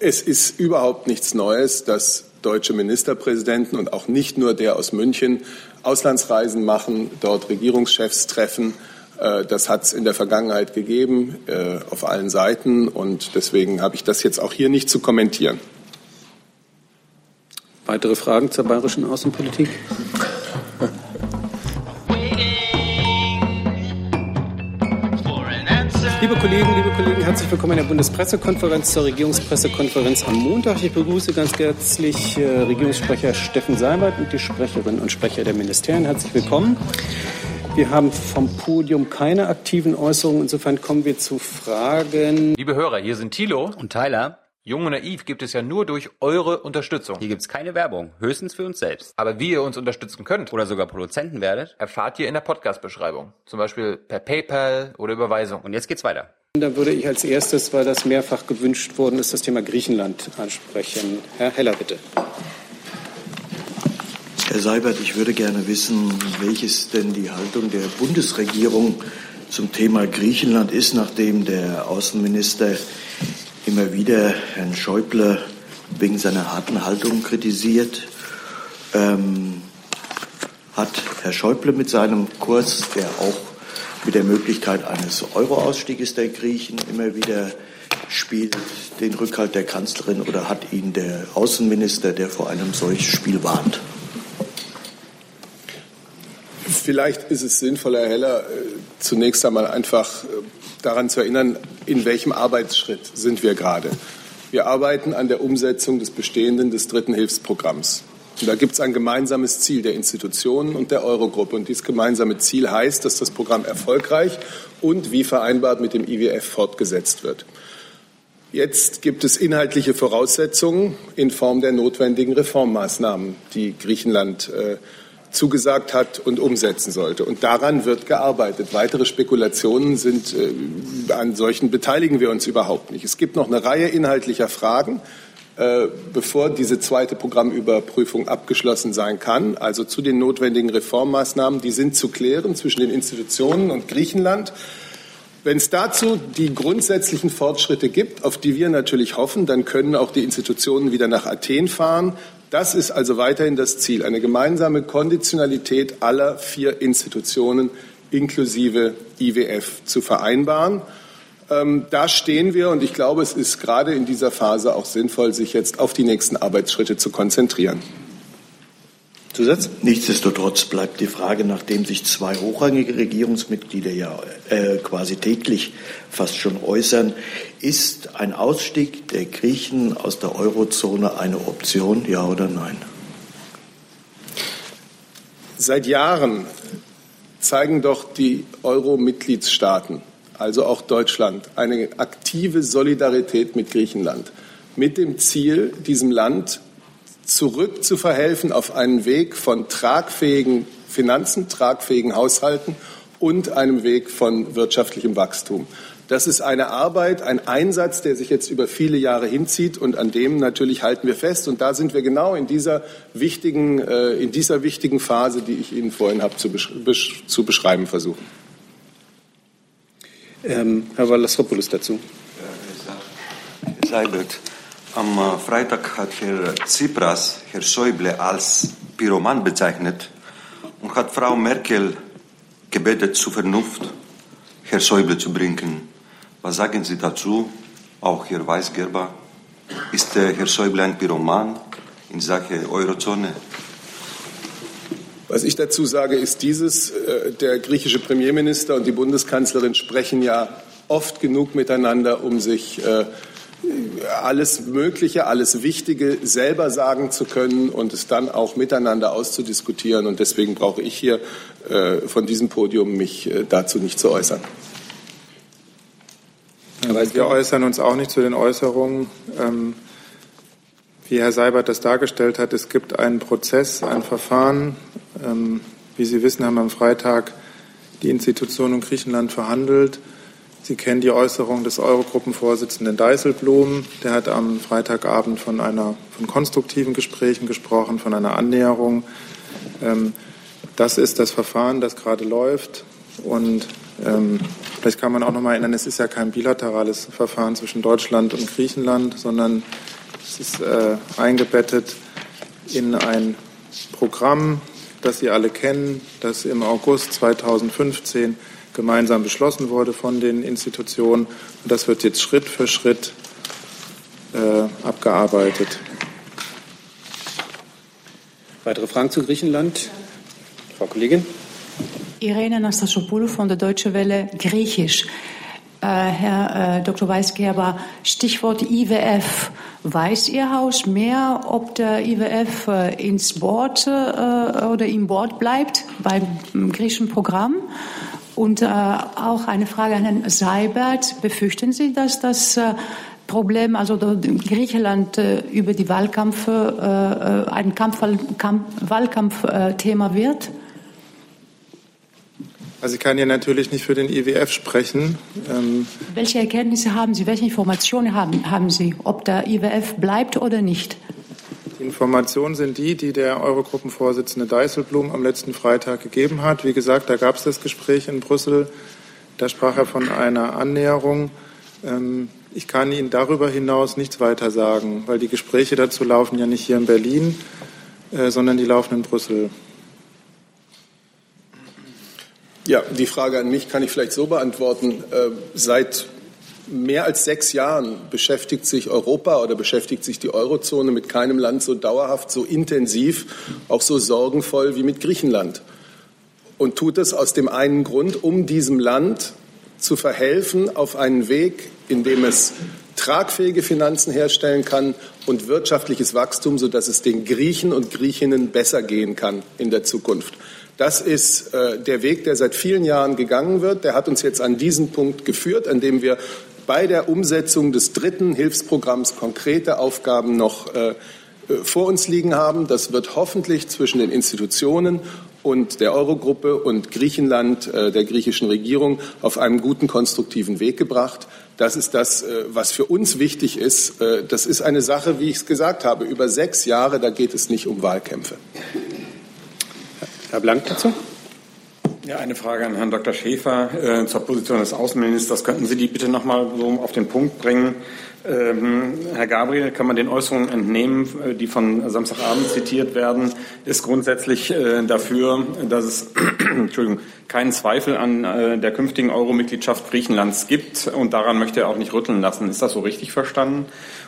Es ist überhaupt nichts Neues, dass deutsche Ministerpräsidenten und auch nicht nur der aus München Auslandsreisen machen, dort Regierungschefs treffen. Äh, das hat es in der Vergangenheit gegeben, äh, auf allen Seiten. Und deswegen habe ich das jetzt auch hier nicht zu kommentieren. Weitere Fragen zur bayerischen Außenpolitik? Liebe Kollegen, liebe Kollegen, herzlich willkommen in der Bundespressekonferenz zur Regierungspressekonferenz am Montag. Ich begrüße ganz herzlich äh, Regierungssprecher Steffen Seibert und die Sprecherinnen und Sprecher der Ministerien. Herzlich willkommen. Wir haben vom Podium keine aktiven Äußerungen. Insofern kommen wir zu Fragen. Liebe Hörer, hier sind Thilo und Tyler. Jung und naiv gibt es ja nur durch eure Unterstützung. Hier gibt es keine Werbung, höchstens für uns selbst. Aber wie ihr uns unterstützen könnt oder sogar Produzenten werdet, erfahrt ihr in der Podcast-Beschreibung. Zum Beispiel per PayPal oder Überweisung. Und jetzt geht's weiter. Dann würde ich als erstes, weil das mehrfach gewünscht worden ist, das Thema Griechenland ansprechen. Herr Heller, bitte. Herr Seibert, ich würde gerne wissen, welches denn die Haltung der Bundesregierung zum Thema Griechenland ist, nachdem der Außenminister immer wieder Herrn Schäuble wegen seiner harten Haltung kritisiert. Ähm, hat Herr Schäuble mit seinem Kurs, der auch mit der Möglichkeit eines Euro-Ausstieges der Griechen immer wieder spielt, den Rückhalt der Kanzlerin oder hat ihn der Außenminister, der vor einem solchen Spiel warnt? Vielleicht ist es sinnvoller, Herr Heller, äh, zunächst einmal einfach äh, daran zu erinnern, in welchem Arbeitsschritt sind wir gerade. Wir arbeiten an der Umsetzung des bestehenden des dritten Hilfsprogramms. Und da gibt es ein gemeinsames Ziel der Institutionen und der Eurogruppe. Und dieses gemeinsame Ziel heißt, dass das Programm erfolgreich und wie vereinbart mit dem IWF fortgesetzt wird. Jetzt gibt es inhaltliche Voraussetzungen in Form der notwendigen Reformmaßnahmen, die Griechenland äh, zugesagt hat und umsetzen sollte. Und daran wird gearbeitet. Weitere Spekulationen sind, äh, an solchen beteiligen wir uns überhaupt nicht. Es gibt noch eine Reihe inhaltlicher Fragen, äh, bevor diese zweite Programmüberprüfung abgeschlossen sein kann. Also zu den notwendigen Reformmaßnahmen, die sind zu klären zwischen den Institutionen und Griechenland. Wenn es dazu die grundsätzlichen Fortschritte gibt, auf die wir natürlich hoffen, dann können auch die Institutionen wieder nach Athen fahren. Das ist also weiterhin das Ziel, eine gemeinsame Konditionalität aller vier Institutionen inklusive IWF zu vereinbaren. Ähm, da stehen wir und ich glaube, es ist gerade in dieser Phase auch sinnvoll, sich jetzt auf die nächsten Arbeitsschritte zu konzentrieren. Zusatz? Nichtsdestotrotz bleibt die Frage, nachdem sich zwei hochrangige Regierungsmitglieder ja äh, quasi täglich fast schon äußern, ist ein Ausstieg der Griechen aus der Eurozone eine Option, ja oder nein? Seit Jahren zeigen doch die Euro-Mitgliedstaaten, also auch Deutschland, eine aktive Solidarität mit Griechenland, mit dem Ziel, diesem Land zurück zu verhelfen auf einen Weg von tragfähigen Finanzen, tragfähigen Haushalten und einem Weg von wirtschaftlichem Wachstum. Das ist eine Arbeit, ein Einsatz, der sich jetzt über viele Jahre hinzieht und an dem natürlich halten wir fest. Und da sind wir genau in dieser wichtigen, äh, in dieser wichtigen Phase, die ich Ihnen vorhin habe zu, besch zu beschreiben versuchen. Ähm, Herr Wallasropoulos dazu. Herr Seibert, am äh, Freitag hat Herr Tsipras Herr Schäuble als Pyroman bezeichnet und hat Frau Merkel gebetet, zur Vernunft Herr Schäuble zu bringen. Was sagen Sie dazu? Auch Herr Weisgerber. Ist äh, Herr Schäuble ein Pyroman in Sache Eurozone? Was ich dazu sage, ist dieses, äh, der griechische Premierminister und die Bundeskanzlerin sprechen ja oft genug miteinander, um sich alles Mögliche, alles Wichtige selber sagen zu können und es dann auch miteinander auszudiskutieren. Und deswegen brauche ich hier äh, von diesem Podium mich äh, dazu nicht zu äußern. Ja, wir äußern uns auch nicht zu den Äußerungen. Ähm, wie Herr Seibert das dargestellt hat, es gibt einen Prozess, ein Verfahren. Ähm, wie Sie wissen, haben am Freitag die Institutionen in Griechenland verhandelt. Sie kennen die Äußerung des Eurogruppenvorsitzenden Dijsselbloem. Der hat am Freitagabend von einer von konstruktiven Gesprächen gesprochen, von einer Annäherung. Ähm, das ist das Verfahren, das gerade läuft. Und ähm, vielleicht kann man auch noch mal erinnern, es ist ja kein bilaterales Verfahren zwischen Deutschland und Griechenland, sondern Es ist äh, eingebettet in ein Programm, das Sie alle kennen, das im August 2015 gemeinsam beschlossen wurde von den Institutionen. Und das wird jetzt Schritt für Schritt äh, abgearbeitet. Weitere Fragen zu Griechenland? Frau Kollegin. Irene Anastasopoulou von der Deutsche Welle Griechisch. Äh, Herr äh, Dr. Weisgerber, Stichwort IWF. Weiß Ihr Haus mehr, ob der IWF äh, ins Board äh, oder im Board bleibt beim griechischen Programm? Und äh, auch eine Frage an Herrn Seibert. Befürchten Sie, dass das äh, Problem, also Griechenland über die Wahlkampfe ein Kampf, Kampf, Wahlkampfthema wird? Also ich kann hier natürlich nicht für den IWF sprechen. Ähm Welche Erkenntnisse haben Sie, welche Informationen haben, haben Sie, ob der IWF bleibt oder nicht? Die Informationen sind die, die der Eurogruppenvorsitzende Dijsselbloem am letzten Freitag gegeben hat. Wie gesagt, da gab es das Gespräch in Brüssel. Da sprach er von einer Annäherung. Ähm ich kann Ihnen darüber hinaus nichts weiter sagen, weil die Gespräche dazu laufen ja nicht hier in Berlin, äh, sondern die laufen in Brüssel. Ja, die Frage an mich kann ich vielleicht so beantworten. Äh, seit mehr als sechs Jahren beschäftigt sich Europa oder beschäftigt sich die Eurozone mit keinem Land so dauerhaft, so intensiv, auch so sorgenvoll wie mit Griechenland. Und tut es aus dem einen Grund, um diesem Land zu verhelfen auf einen Weg, in dem es tragfähige Finanzen herstellen kann und wirtschaftliches Wachstum, sodass es den Griechen und Griechinnen besser gehen kann in der Zukunft. Das ist äh, der Weg, der seit vielen Jahren gegangen wird. Der hat uns jetzt an diesen Punkt geführt, an dem wir bei der Umsetzung des dritten Hilfsprogramms konkrete Aufgaben noch äh, äh, vor uns liegen haben. Das wird hoffentlich zwischen den Institutionen und der Eurogruppe und Griechenland, äh, der griechischen Regierung, auf einem guten, konstruktiven Weg gebracht. Das ist das, was für uns wichtig ist. Das ist eine Sache, wie ich es gesagt habe, über sechs Jahre. Da geht es nicht um Wahlkämpfe. Herr Blank dazu. Ja, eine Frage an Herrn Dr. Schäfer äh, zur Position des Außenministers. Könnten Sie die bitte noch mal so auf den Punkt bringen? Ähm, Herr Gabriel, kann man den Äußerungen entnehmen, äh, die von Samstagabend zitiert werden, ist grundsätzlich äh, dafür, dass es Entschuldigung, keinen Zweifel an äh, der künftigen Euro-Mitgliedschaft Griechenlands gibt und daran möchte er auch nicht rütteln lassen. Ist das so richtig verstanden?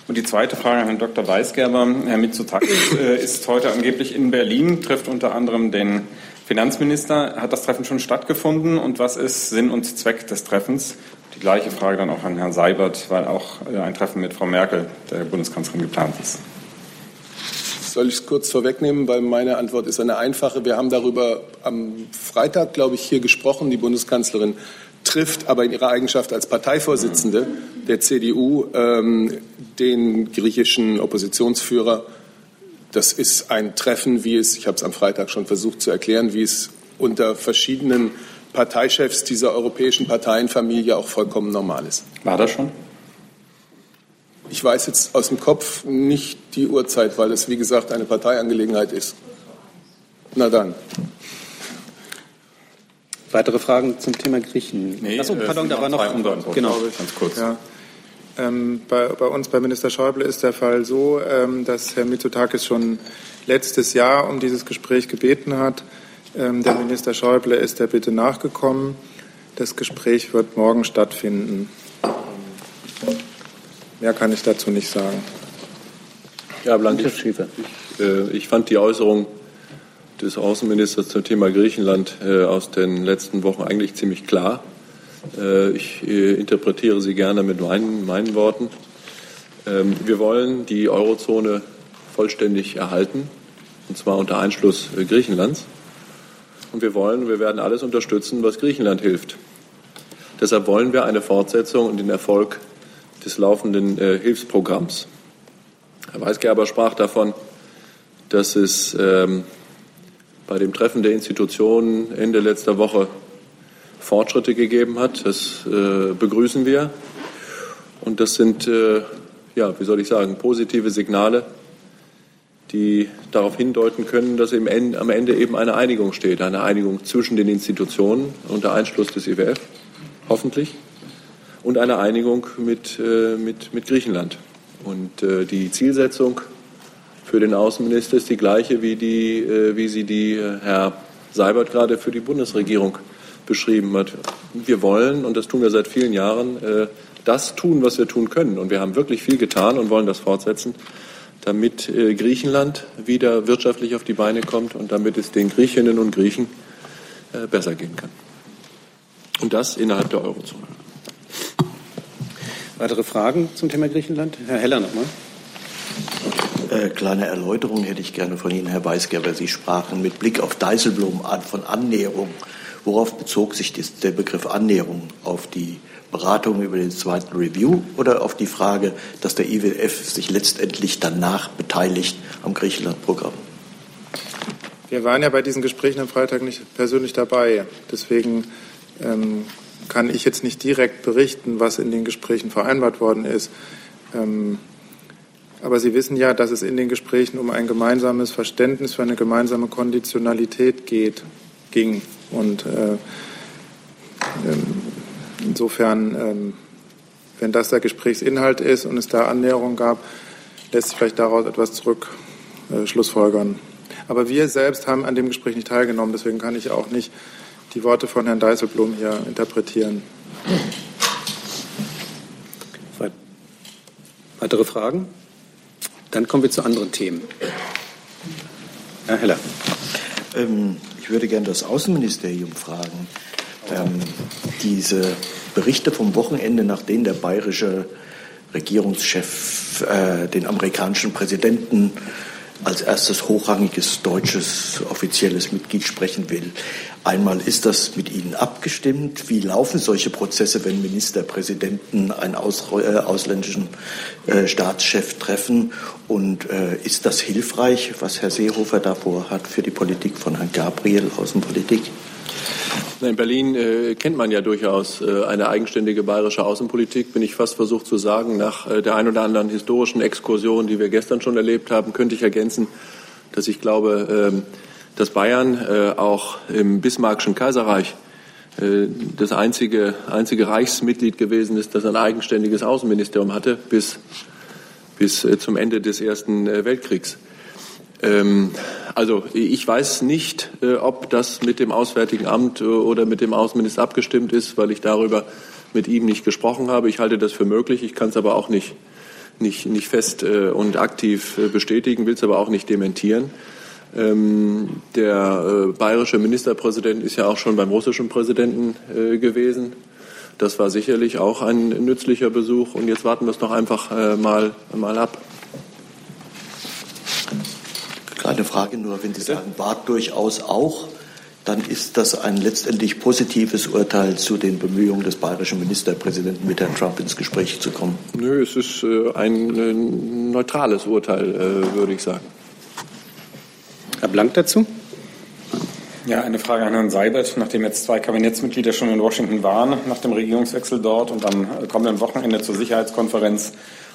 Und die zweite Frage an Herrn Dr. Weisgerber. Herr Mitsotakis äh, ist heute angeblich in Berlin, trifft unter anderem den Finanzminister. Hat das Treffen schon stattgefunden und was ist Sinn und Zweck des Treffens? Die gleiche Frage dann auch an Herrn Seibert, weil auch äh, ein Treffen mit Frau Merkel, der Bundeskanzlerin, geplant ist. Soll ich es kurz vorwegnehmen, weil meine Antwort ist eine einfache. Wir haben darüber am Freitag, glaube ich, hier gesprochen. Die Bundeskanzlerin trifft aber in ihrer Eigenschaft als Parteivorsitzende der CDU ähm, den griechischen Oppositionsführer. Das ist ein Treffen, wie es, ich habe es am Freitag schon versucht zu erklären, wie es unter verschiedenen Parteichefs dieser europäischen Parteienfamilie auch vollkommen normal ist. War das schon? Ich weiß jetzt aus dem Kopf nicht die Uhrzeit, weil es, wie gesagt, eine Parteiangelegenheit ist. Na dann. Weitere Fragen zum Thema Griechen? Nee, Achso, pardon, da war noch. Genau, ganz kurz. Ja. Ähm, bei, bei, uns, bei Minister Schäuble, ist der Fall so, ähm, dass Herr Mitsotakis schon letztes Jahr um dieses Gespräch gebeten hat. Ähm, der Minister Schäuble ist der Bitte nachgekommen. Das Gespräch wird morgen stattfinden. Mehr kann ich dazu nicht sagen. Ja, Blank, ich, ich, äh, ich fand die Äußerung des Außenministers zum Thema Griechenland äh, aus den letzten Wochen eigentlich ziemlich klar. Äh, ich äh, interpretiere sie gerne mit meinen, meinen Worten. Ähm, wir wollen die Eurozone vollständig erhalten, und zwar unter Einschluss äh, Griechenlands. Und wir wollen, wir werden alles unterstützen, was Griechenland hilft. Deshalb wollen wir eine Fortsetzung und den Erfolg des laufenden Hilfsprogramms. Herr Weisgerber sprach davon, dass es ähm, bei dem Treffen der Institutionen Ende letzter Woche Fortschritte gegeben hat. Das äh, begrüßen wir. Und das sind, äh, ja, wie soll ich sagen, positive Signale, die darauf hindeuten können, dass am Ende eben eine Einigung steht, eine Einigung zwischen den Institutionen unter Einschluss des IWF, hoffentlich, und eine Einigung mit, äh, mit, mit Griechenland. Und äh, die Zielsetzung für den Außenminister ist die gleiche, wie, die, äh, wie sie die äh, Herr Seibert gerade für die Bundesregierung beschrieben hat. Wir wollen, und das tun wir seit vielen Jahren, äh, das tun, was wir tun können. Und wir haben wirklich viel getan und wollen das fortsetzen, damit äh, Griechenland wieder wirtschaftlich auf die Beine kommt und damit es den Griechinnen und Griechen äh, besser gehen kann. Und das innerhalb der Eurozone. Weitere Fragen zum Thema Griechenland? Herr Heller nochmal. Äh, kleine Erläuterung hätte ich gerne von Ihnen, Herr Weisgerber. Sie sprachen mit Blick auf Dijsselbloem an von Annäherung. Worauf bezog sich der Begriff Annäherung? Auf die Beratung über den zweiten Review oder auf die Frage, dass der IWF sich letztendlich danach beteiligt am Griechenland-Programm? Wir waren ja bei diesen Gesprächen am Freitag nicht persönlich dabei. Deswegen ähm, kann ich jetzt nicht direkt berichten, was in den Gesprächen vereinbart worden ist. Ähm, aber Sie wissen ja, dass es in den Gesprächen um ein gemeinsames Verständnis für eine gemeinsame Konditionalität geht, ging. Und äh, ähm, insofern, ähm, wenn das der Gesprächsinhalt ist und es da Annäherung gab, lässt sich vielleicht daraus etwas zurück äh, schlussfolgern. Aber wir selbst haben an dem Gespräch nicht teilgenommen, deswegen kann ich auch nicht die Worte von Herrn Deiselblum hier interpretieren. Weitere Fragen? Dann kommen wir zu anderen Themen. Herr Heller. Ähm, ich würde gerne das Außenministerium fragen. Ähm, diese Berichte vom Wochenende, nach denen der bayerische Regierungschef äh, den amerikanischen Präsidenten als erstes hochrangiges deutsches offizielles Mitglied sprechen will. Einmal ist das mit Ihnen abgestimmt. Wie laufen solche Prozesse, wenn Ministerpräsidenten einen aus, äh, ausländischen äh, Staatschef treffen? Und äh, ist das hilfreich, was Herr Seehofer davor hat für die Politik von Herrn Gabriel, Außenpolitik? In Berlin äh, kennt man ja durchaus äh, eine eigenständige bayerische Außenpolitik, bin ich fast versucht zu sagen. Nach äh, der ein oder anderen historischen Exkursion, die wir gestern schon erlebt haben, könnte ich ergänzen, dass ich glaube, ähm, dass Bayern äh, auch im Bismarckschen Kaiserreich äh, das einzige, einzige Reichsmitglied gewesen ist, das ein eigenständiges Außenministerium hatte bis, bis äh, zum Ende des Ersten Weltkriegs. Ähm, also ich weiß nicht, ob das mit dem Auswärtigen Amt oder mit dem Außenminister abgestimmt ist, weil ich darüber mit ihm nicht gesprochen habe. Ich halte das für möglich. Ich kann es aber auch nicht, nicht, nicht fest und aktiv bestätigen, will es aber auch nicht dementieren. Ähm, der äh, bayerische Ministerpräsident ist ja auch schon beim russischen Präsidenten äh, gewesen. Das war sicherlich auch ein nützlicher Besuch. Und jetzt warten wir es noch einfach äh, mal, mal ab. Kleine Frage nur, wenn Sie sagen, war durchaus auch, dann ist das ein letztendlich positives Urteil zu den Bemühungen des bayerischen Ministerpräsidenten, mit Herrn Trump ins Gespräch zu kommen. Nö, es ist äh, ein äh, neutrales Urteil, äh, würde ich sagen. Herr Blank dazu? Ja, eine Frage an Herrn Seibert. Nachdem jetzt zwei Kabinettsmitglieder schon in Washington waren, nach dem Regierungswechsel dort und am kommenden Wochenende zur Sicherheitskonferenz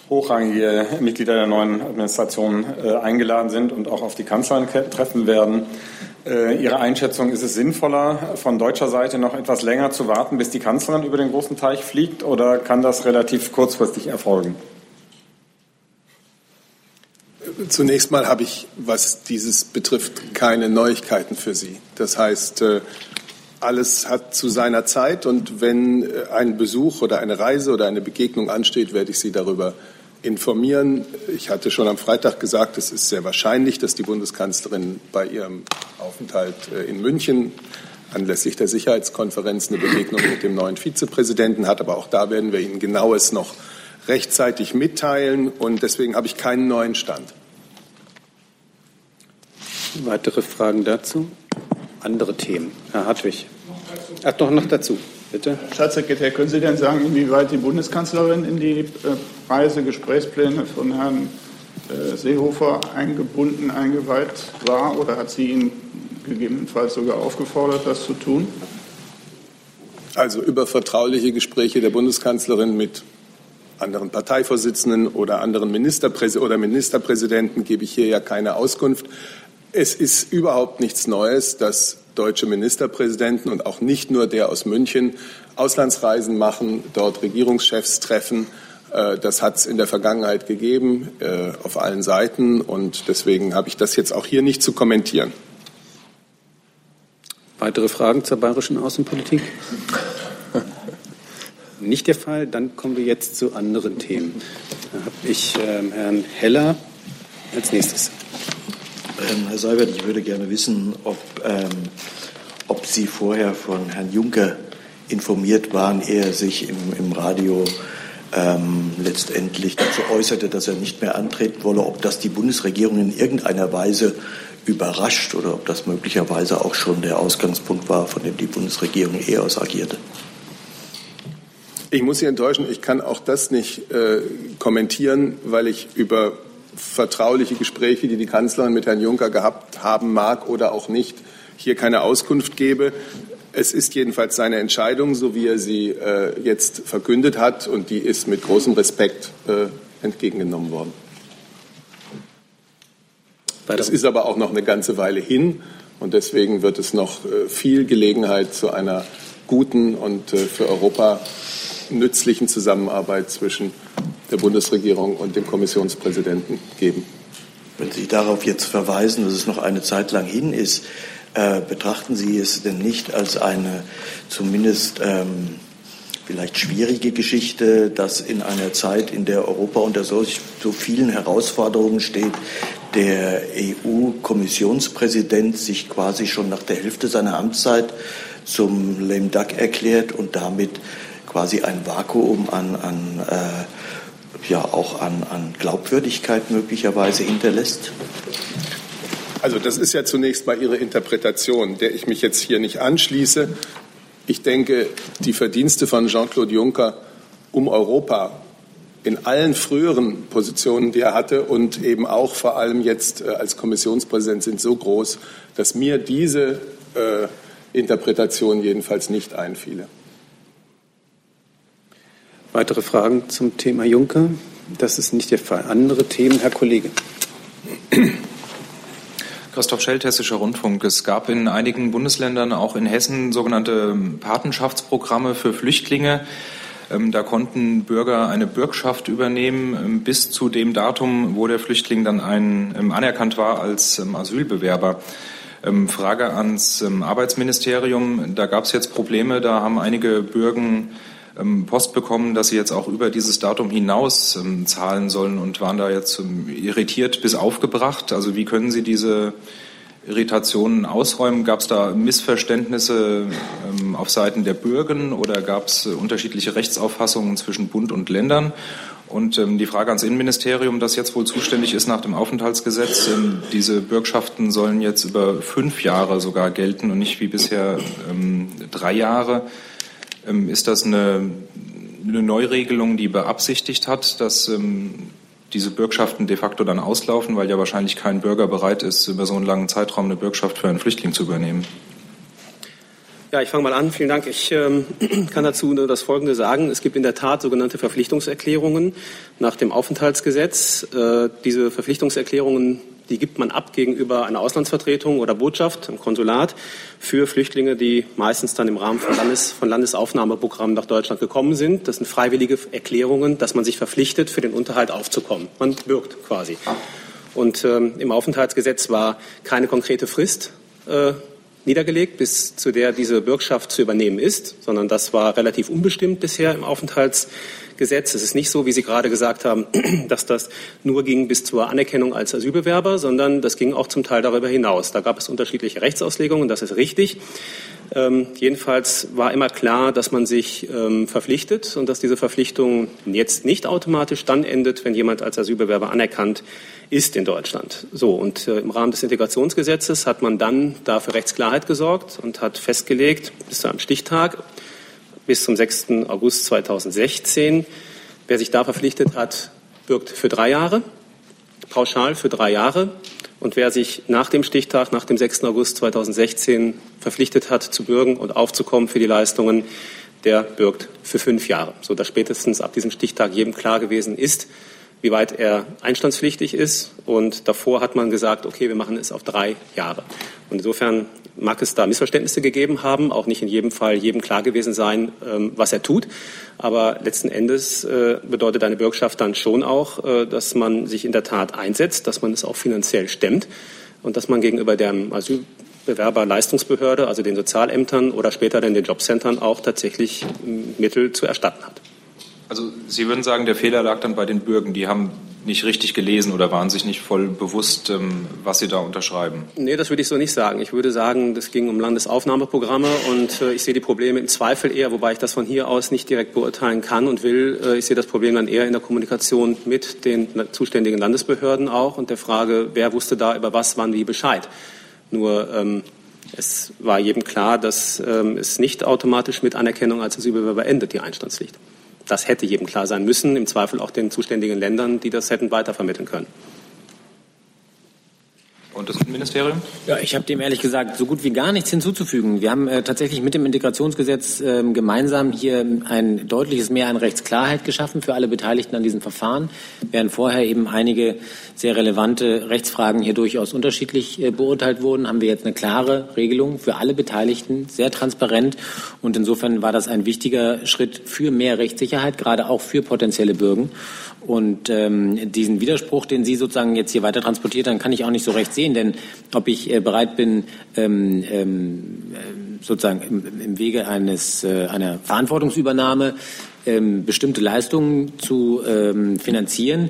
hochrangige Mitglieder der neuen Administration äh, eingeladen sind und auch auf die Kanzlerin treffen werden. Äh, Ihre Einschätzung, ist es sinnvoller, von deutscher Seite noch etwas länger zu warten, bis die Kanzlerin über den großen Teich fliegt, oder kann das relativ kurzfristig erfolgen? Zunächst mal habe ich, was dieses betrifft, keine Neuigkeiten für Sie. Das heißt, äh, alles hat zu seiner Zeit und wenn äh, ein Besuch oder eine Reise oder eine Begegnung ansteht, werde ich Sie darüber informieren. Ich hatte schon am Freitag gesagt, es ist sehr wahrscheinlich, dass die Bundeskanzlerin bei ihrem Aufenthalt äh, in München anlässlich der Sicherheitskonferenz eine Begegnung mit dem neuen Vizepräsidenten hat. Aber auch da werden wir Ihnen genaues noch rechtzeitig mitteilen. Und deswegen habe ich keinen neuen Stand. Weitere Fragen dazu? Andere Themen. Herr Hartwig. Ach, doch noch dazu, bitte. Staatssekretär, können Sie denn sagen, inwieweit die Bundeskanzlerin in die äh, Reisegesprächspläne von Herrn äh, Seehofer eingebunden, eingeweiht war oder hat sie ihn gegebenenfalls sogar aufgefordert, das zu tun? Also über vertrauliche Gespräche der Bundeskanzlerin mit anderen Parteivorsitzenden oder anderen Ministerpräs oder Ministerpräsidenten gebe ich hier ja keine Auskunft. Es ist überhaupt nichts Neues, dass deutsche Ministerpräsidenten und auch nicht nur der aus München Auslandsreisen machen, dort Regierungschefs treffen das hat es in der Vergangenheit gegeben äh, auf allen Seiten und deswegen habe ich das jetzt auch hier nicht zu kommentieren. Weitere Fragen zur bayerischen Außenpolitik? Nicht der Fall. Dann kommen wir jetzt zu anderen Themen. Da habe ich ähm, Herrn Heller als nächstes. Ähm, Herr Seibert, ich würde gerne wissen, ob, ähm, ob Sie vorher von Herrn Juncker informiert waren, er sich im, im Radio ähm, letztendlich dazu äußerte, dass er nicht mehr antreten wolle, ob das die Bundesregierung in irgendeiner Weise überrascht oder ob das möglicherweise auch schon der Ausgangspunkt war, von dem die Bundesregierung eher aus agierte. Ich muss Sie enttäuschen, ich kann auch das nicht äh, kommentieren, weil ich über vertrauliche Gespräche, die die Kanzlerin mit Herrn Juncker gehabt haben mag oder auch nicht, hier keine Auskunft gebe. Es ist jedenfalls seine Entscheidung, so wie er sie äh, jetzt verkündet hat, und die ist mit großem Respekt äh, entgegengenommen worden. Es ist aber auch noch eine ganze Weile hin und deswegen wird es noch äh, viel Gelegenheit zu einer guten und äh, für Europa nützlichen Zusammenarbeit zwischen der Bundesregierung und dem Kommissionspräsidenten geben. Wenn Sie darauf jetzt verweisen, dass es noch eine Zeit lang hin ist, äh, betrachten Sie es denn nicht als eine zumindest ähm, vielleicht schwierige Geschichte, dass in einer Zeit, in der Europa unter solch so vielen Herausforderungen steht, der EU-Kommissionspräsident sich quasi schon nach der Hälfte seiner Amtszeit zum lame duck erklärt und damit quasi ein Vakuum an, an äh, ja auch an, an Glaubwürdigkeit möglicherweise hinterlässt? Also das ist ja zunächst mal Ihre Interpretation, der ich mich jetzt hier nicht anschließe. Ich denke, die Verdienste von Jean-Claude Juncker um Europa in allen früheren Positionen, die er hatte und eben auch vor allem jetzt äh, als Kommissionspräsident sind so groß, dass mir diese äh, Interpretation jedenfalls nicht einfiele. Weitere Fragen zum Thema Juncker? Das ist nicht der Fall. Andere Themen, Herr Kollege. Christoph Schelt, Hessischer Rundfunk. Es gab in einigen Bundesländern, auch in Hessen, sogenannte Patenschaftsprogramme für Flüchtlinge. Ähm, da konnten Bürger eine Bürgschaft übernehmen ähm, bis zu dem Datum, wo der Flüchtling dann ein, ähm, anerkannt war als Asylbewerber. Frage ans Arbeitsministerium. Da gab es jetzt Probleme. Da haben einige Bürgen Post bekommen, dass sie jetzt auch über dieses Datum hinaus zahlen sollen und waren da jetzt irritiert bis aufgebracht. Also wie können Sie diese Irritationen ausräumen? Gab es da Missverständnisse ähm, auf Seiten der Bürger oder gab es äh, unterschiedliche Rechtsauffassungen zwischen Bund und Ländern? Und ähm, die Frage ans Innenministerium, das jetzt wohl zuständig ist nach dem Aufenthaltsgesetz, ähm, diese Bürgschaften sollen jetzt über fünf Jahre sogar gelten und nicht wie bisher ähm, drei Jahre. Ähm, ist das eine, eine Neuregelung, die beabsichtigt hat, dass ähm, diese Bürgschaften de facto dann auslaufen, weil ja wahrscheinlich kein Bürger bereit ist, über so einen langen Zeitraum eine Bürgschaft für einen Flüchtling zu übernehmen. Ja, ich fange mal an. Vielen Dank. Ich ähm, kann dazu nur das Folgende sagen. Es gibt in der Tat sogenannte Verpflichtungserklärungen nach dem Aufenthaltsgesetz. Äh, diese Verpflichtungserklärungen die gibt man ab gegenüber einer Auslandsvertretung oder Botschaft, einem Konsulat, für Flüchtlinge, die meistens dann im Rahmen von, Landes, von Landesaufnahmeprogrammen nach Deutschland gekommen sind. Das sind freiwillige Erklärungen, dass man sich verpflichtet, für den Unterhalt aufzukommen. Man bürgt quasi. Und ähm, im Aufenthaltsgesetz war keine konkrete Frist äh, niedergelegt, bis zu der diese Bürgschaft zu übernehmen ist, sondern das war relativ unbestimmt bisher im Aufenthaltsgesetz. Es ist nicht so, wie Sie gerade gesagt haben, dass das nur ging bis zur Anerkennung als Asylbewerber, sondern das ging auch zum Teil darüber hinaus. Da gab es unterschiedliche Rechtsauslegungen, das ist richtig. Ähm, jedenfalls war immer klar, dass man sich ähm, verpflichtet und dass diese Verpflichtung jetzt nicht automatisch dann endet, wenn jemand als Asylbewerber anerkannt ist in Deutschland. So, und äh, im Rahmen des Integrationsgesetzes hat man dann dafür Rechtsklarheit gesorgt und hat festgelegt, bis zu einem Stichtag, bis zum 6. August 2016, wer sich da verpflichtet hat, bürgt für drei Jahre, pauschal für drei Jahre. Und wer sich nach dem Stichtag, nach dem 6. August 2016 verpflichtet hat, zu bürgen und aufzukommen für die Leistungen, der bürgt für fünf Jahre, sodass spätestens ab diesem Stichtag jedem klar gewesen ist, wie weit er einstandspflichtig ist. Und davor hat man gesagt, okay, wir machen es auf drei Jahre. Und insofern mag es da Missverständnisse gegeben haben, auch nicht in jedem Fall jedem klar gewesen sein, ähm, was er tut. Aber letzten Endes äh, bedeutet eine Bürgschaft dann schon auch, äh, dass man sich in der Tat einsetzt, dass man es auch finanziell stemmt und dass man gegenüber der Asylbewerberleistungsbehörde, also den Sozialämtern oder später dann den Jobcentern auch tatsächlich Mittel zu erstatten hat. Also Sie würden sagen, der Fehler lag dann bei den Bürgern. Die haben nicht richtig gelesen oder waren sich nicht voll bewusst, ähm, was sie da unterschreiben? Nee, das würde ich so nicht sagen. Ich würde sagen, das ging um Landesaufnahmeprogramme und äh, ich sehe die Probleme im Zweifel eher, wobei ich das von hier aus nicht direkt beurteilen kann und will. Äh, ich sehe das Problem dann eher in der Kommunikation mit den zuständigen Landesbehörden auch und der Frage, wer wusste da über was, wann, wie Bescheid. Nur ähm, es war jedem klar, dass ähm, es nicht automatisch mit Anerkennung als Asylbewerber endet, die Einstandspflicht. Das hätte jedem klar sein müssen, im Zweifel auch den zuständigen Ländern, die das hätten weitervermitteln können. Und das Ministerium? Ja, ich habe dem ehrlich gesagt so gut wie gar nichts hinzuzufügen. Wir haben äh, tatsächlich mit dem Integrationsgesetz äh, gemeinsam hier ein deutliches Mehr an Rechtsklarheit geschaffen für alle Beteiligten an diesem Verfahren, während vorher eben einige sehr relevante Rechtsfragen hier durchaus unterschiedlich äh, beurteilt wurden, haben wir jetzt eine klare Regelung für alle Beteiligten, sehr transparent. Und insofern war das ein wichtiger Schritt für mehr Rechtssicherheit, gerade auch für potenzielle Bürgen. Und ähm, diesen Widerspruch, den Sie sozusagen jetzt hier weiter transportiert haben, kann ich auch nicht so recht sehen, denn ob ich äh, bereit bin, ähm, ähm, sozusagen im, im Wege eines äh, einer Verantwortungsübernahme ähm, bestimmte Leistungen zu ähm, finanzieren,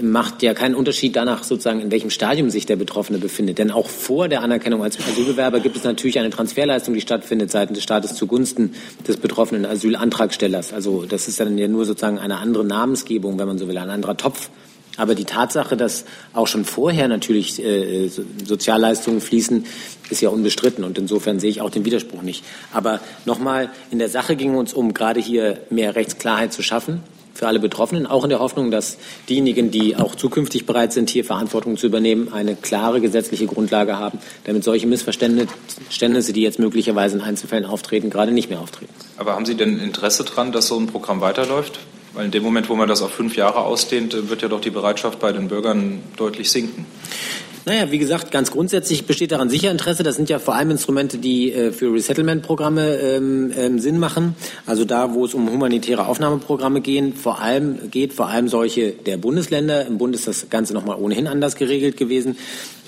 macht ja keinen Unterschied danach sozusagen, in welchem Stadium sich der Betroffene befindet. Denn auch vor der Anerkennung als Asylbewerber gibt es natürlich eine Transferleistung, die stattfindet seitens des Staates zugunsten des betroffenen Asylantragstellers. Also das ist dann ja nur sozusagen eine andere Namensgebung, wenn man so will, ein anderer Topf. Aber die Tatsache, dass auch schon vorher natürlich äh, Sozialleistungen fließen, ist ja unbestritten. Und insofern sehe ich auch den Widerspruch nicht. Aber nochmal, in der Sache ging uns um, gerade hier mehr Rechtsklarheit zu schaffen für alle Betroffenen, auch in der Hoffnung, dass diejenigen, die auch zukünftig bereit sind, hier Verantwortung zu übernehmen, eine klare gesetzliche Grundlage haben, damit solche Missverständnisse, die jetzt möglicherweise in Einzelfällen auftreten, gerade nicht mehr auftreten. Aber haben Sie denn Interesse daran, dass so ein Programm weiterläuft? Weil in dem Moment, wo man das auf fünf Jahre ausdehnt, wird ja doch die Bereitschaft bei den Bürgern deutlich sinken. Naja, wie gesagt, ganz grundsätzlich besteht daran sicher Interesse. Das sind ja vor allem Instrumente, die äh, für Resettlement-Programme ähm, ähm, Sinn machen. Also da, wo es um humanitäre Aufnahmeprogramme gehen, vor allem geht, vor allem solche der Bundesländer. Im Bund ist das Ganze nochmal ohnehin anders geregelt gewesen.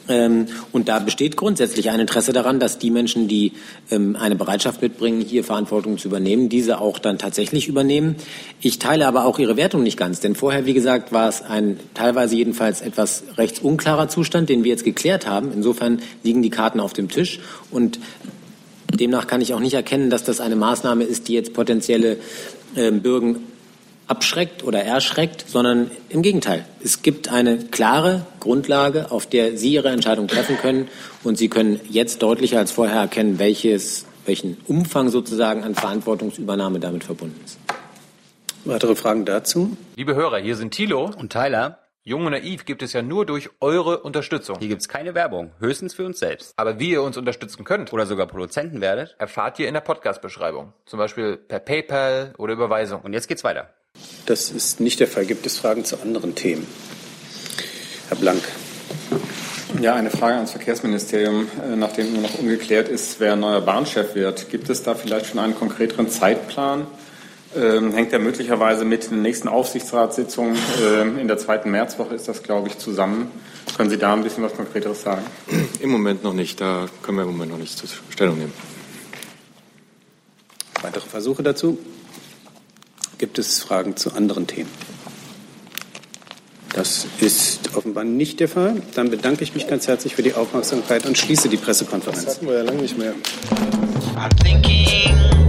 Ähm, und da besteht grundsätzlich ein Interesse daran, dass die Menschen, die ähm, eine Bereitschaft mitbringen, hier Verantwortung zu übernehmen, diese auch dann tatsächlich übernehmen. Ich teile aber auch Ihre Wertung nicht ganz, denn vorher, wie gesagt, war es ein teilweise jedenfalls etwas rechtsunklarer Zustand, den wir jetzt geklärt haben. Insofern liegen die Karten auf dem Tisch und demnach kann ich auch nicht erkennen, dass das eine Maßnahme ist, die jetzt potenzielle ähm, Bürgen abschreckt oder erschreckt, sondern im Gegenteil. Es gibt eine klare Grundlage, auf der Sie Ihre Entscheidung treffen können und Sie können jetzt deutlicher als vorher erkennen, welches, welchen Umfang sozusagen an Verantwortungsübernahme damit verbunden ist. Weitere Fragen dazu? Liebe Hörer, hier sind Thilo und Tyler. Jung und naiv gibt es ja nur durch eure Unterstützung. Hier gibt es keine Werbung, höchstens für uns selbst. Aber wie ihr uns unterstützen könnt oder sogar Produzenten werdet, erfahrt ihr in der Podcast-Beschreibung. Zum Beispiel per PayPal oder Überweisung. Und jetzt geht's weiter. Das ist nicht der Fall. Gibt es Fragen zu anderen Themen? Herr Blank. Ja, eine Frage ans Verkehrsministerium, äh, nachdem nur noch ungeklärt ist, wer neuer Bahnchef wird. Gibt es da vielleicht schon einen konkreteren Zeitplan? Ähm, hängt er möglicherweise mit den nächsten Aufsichtsratssitzungen ähm, in der zweiten Märzwoche ist das, glaube ich, zusammen. Können Sie da ein bisschen was Konkreteres sagen? Im Moment noch nicht. Da können wir im Moment noch nicht zur Stellung nehmen. Weitere Versuche dazu? Gibt es Fragen zu anderen Themen? Das ist offenbar nicht der Fall. Dann bedanke ich mich ganz herzlich für die Aufmerksamkeit und schließe die Pressekonferenz. Das hatten wir ja lange nicht mehr. I'm thinking